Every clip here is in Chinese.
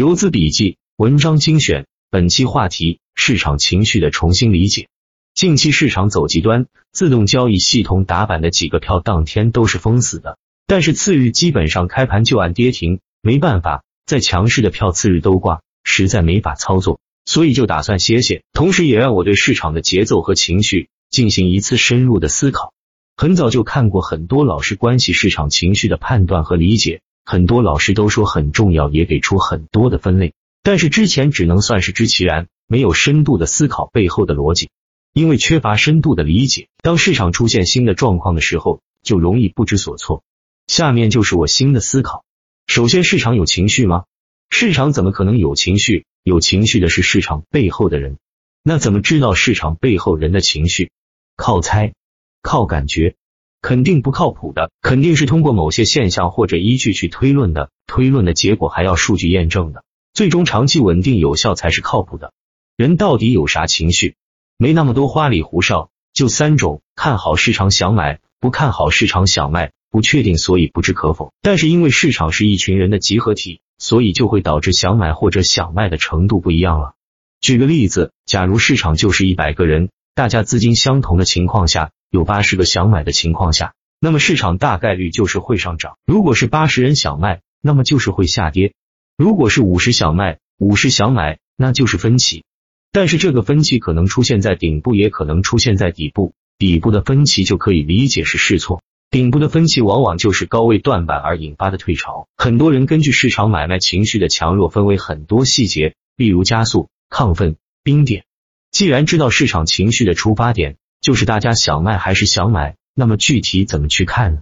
游资笔记文章精选，本期话题：市场情绪的重新理解。近期市场走极端，自动交易系统打板的几个票当天都是封死的，但是次日基本上开盘就按跌停，没办法，再强势的票次日都挂，实在没法操作，所以就打算歇歇，同时也让我对市场的节奏和情绪进行一次深入的思考。很早就看过很多老师关系市场情绪的判断和理解，很多老师都说很重要，也给出很多的分类，但是之前只能算是知其然，没有深度的思考背后的逻辑。因为缺乏深度的理解，当市场出现新的状况的时候，就容易不知所措。下面就是我新的思考。首先，市场有情绪吗？市场怎么可能有情绪？有情绪的是市场背后的人。那怎么知道市场背后人的情绪？靠猜。靠感觉，肯定不靠谱的，肯定是通过某些现象或者依据去推论的，推论的结果还要数据验证的，最终长期稳定有效才是靠谱的。人到底有啥情绪？没那么多花里胡哨，就三种：看好市场想买，不看好市场想卖，不确定所以不知可否。但是因为市场是一群人的集合体，所以就会导致想买或者想卖的程度不一样了。举个例子，假如市场就是一百个人，大家资金相同的情况下。有八十个想买的情况下，那么市场大概率就是会上涨；如果是八十人想卖，那么就是会下跌；如果是五十想卖，五十想买，那就是分歧。但是这个分歧可能出现在顶部，也可能出现在底部。底部的分歧就可以理解是试错，顶部的分歧往往就是高位断板而引发的退潮。很多人根据市场买卖情绪的强弱，分为很多细节，例如加速、亢奋、冰点。既然知道市场情绪的出发点。就是大家想卖还是想买，那么具体怎么去看呢？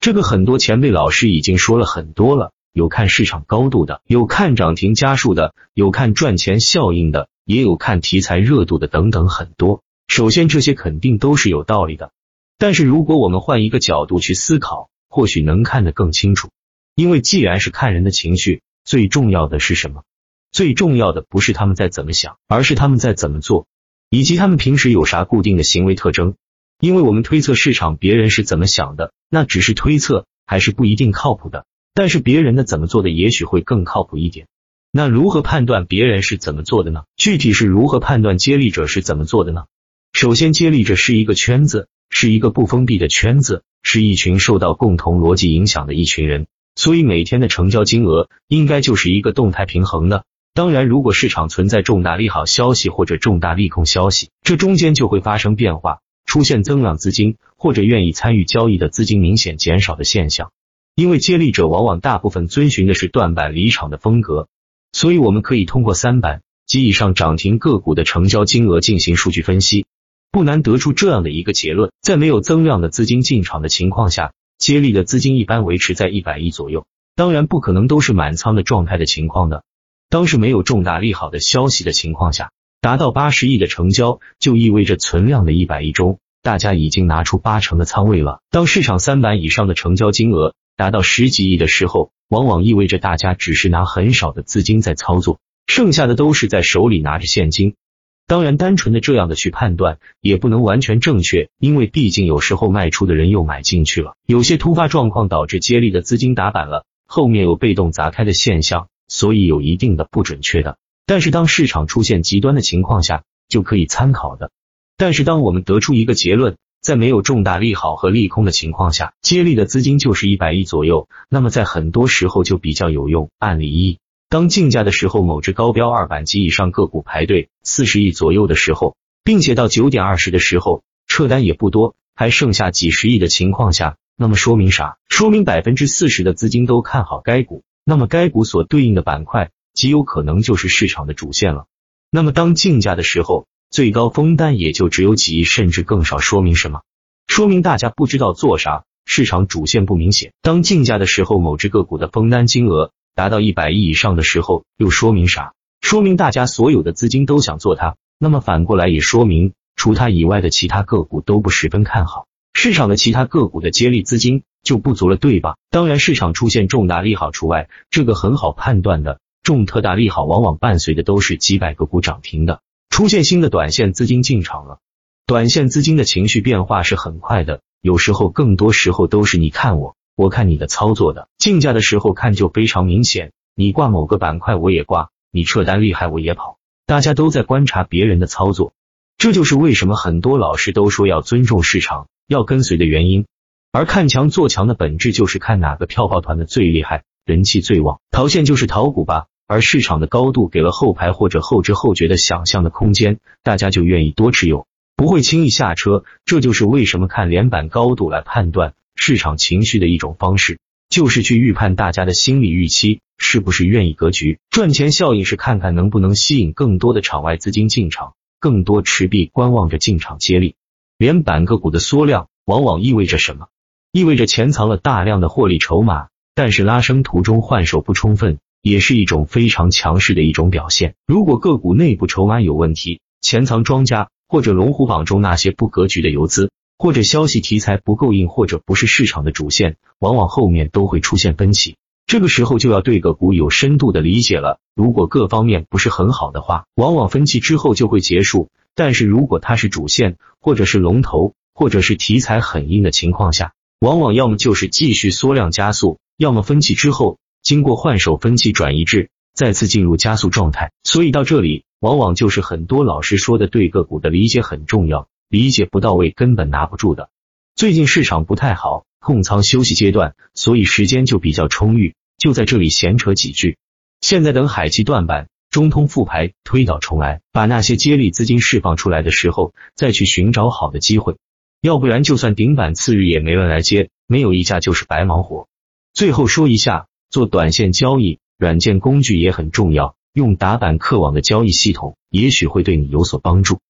这个很多前辈老师已经说了很多了，有看市场高度的，有看涨停家数的，有看赚钱效应的，也有看题材热度的，等等很多。首先这些肯定都是有道理的，但是如果我们换一个角度去思考，或许能看得更清楚。因为既然是看人的情绪，最重要的是什么？最重要的不是他们在怎么想，而是他们在怎么做。以及他们平时有啥固定的行为特征？因为我们推测市场别人是怎么想的，那只是推测，还是不一定靠谱的。但是别人的怎么做的，也许会更靠谱一点。那如何判断别人是怎么做的呢？具体是如何判断接力者是怎么做的呢？首先，接力者是一个圈子，是一个不封闭的圈子，是一群受到共同逻辑影响的一群人，所以每天的成交金额应该就是一个动态平衡的。当然，如果市场存在重大利好消息或者重大利空消息，这中间就会发生变化，出现增量资金或者愿意参与交易的资金明显减少的现象。因为接力者往往大部分遵循的是断板离场的风格，所以我们可以通过三板及以上涨停个股的成交金额进行数据分析，不难得出这样的一个结论：在没有增量的资金进场的情况下，接力的资金一般维持在一百亿左右。当然，不可能都是满仓的状态的情况的。当是没有重大利好的消息的情况下，达到八十亿的成交，就意味着存量的一百亿中，大家已经拿出八成的仓位了。当市场三板以上的成交金额达到十几亿的时候，往往意味着大家只是拿很少的资金在操作，剩下的都是在手里拿着现金。当然，单纯的这样的去判断也不能完全正确，因为毕竟有时候卖出的人又买进去了，有些突发状况导致接力的资金打板了，后面有被动砸开的现象。所以有一定的不准确的，但是当市场出现极端的情况下，就可以参考的。但是当我们得出一个结论，在没有重大利好和利空的情况下，接力的资金就是一百亿左右，那么在很多时候就比较有用。案例一，当竞价的时候，某只高标二板及以上个股排队四十亿左右的时候，并且到九点二十的时候撤单也不多，还剩下几十亿的情况下，那么说明啥？说明百分之四十的资金都看好该股。那么该股所对应的板块极有可能就是市场的主线了。那么当竞价的时候，最高封单也就只有几亿，甚至更少，说明什么？说明大家不知道做啥，市场主线不明显。当竞价的时候，某只个股的封单金额达到一百亿以上的时候，又说明啥？说明大家所有的资金都想做它。那么反过来也说明，除它以外的其他个股都不十分看好。市场的其他个股的接力资金就不足了，对吧？当然，市场出现重大利好除外，这个很好判断的。重特大利好往往伴随的都是几百个股涨停的，出现新的短线资金进场了。短线资金的情绪变化是很快的，有时候更多时候都是你看我，我看你的操作的。竞价的时候看就非常明显，你挂某个板块我也挂，你撤单厉害我也跑，大家都在观察别人的操作，这就是为什么很多老师都说要尊重市场，要跟随的原因。而看强做强的本质就是看哪个票抱团的最厉害，人气最旺，淘线就是淘股吧。而市场的高度给了后排或者后知后觉的想象的空间，大家就愿意多持有，不会轻易下车。这就是为什么看连板高度来判断市场情绪的一种方式，就是去预判大家的心理预期是不是愿意格局赚钱。效应是看看能不能吸引更多的场外资金进场，更多持币观望着进场接力。连板个股的缩量往往意味着什么？意味着潜藏了大量的获利筹码，但是拉升途中换手不充分。也是一种非常强势的一种表现。如果个股内部筹码有问题，潜藏庄家，或者龙虎榜中那些不格局的游资，或者消息题材不够硬，或者不是市场的主线，往往后面都会出现分歧。这个时候就要对个股有深度的理解了。如果各方面不是很好的话，往往分歧之后就会结束。但是如果它是主线，或者是龙头，或者是题材很硬的情况下，往往要么就是继续缩量加速，要么分歧之后。经过换手分歧转移至再次进入加速状态，所以到这里往往就是很多老师说的对个股的理解很重要，理解不到位根本拿不住的。最近市场不太好，控仓休息阶段，所以时间就比较充裕，就在这里闲扯几句。现在等海基断板，中通复牌，推倒重来，把那些接力资金释放出来的时候，再去寻找好的机会，要不然就算顶板次日也没人来接，没有溢价就是白忙活。最后说一下。做短线交易，软件工具也很重要。用打板客网的交易系统，也许会对你有所帮助。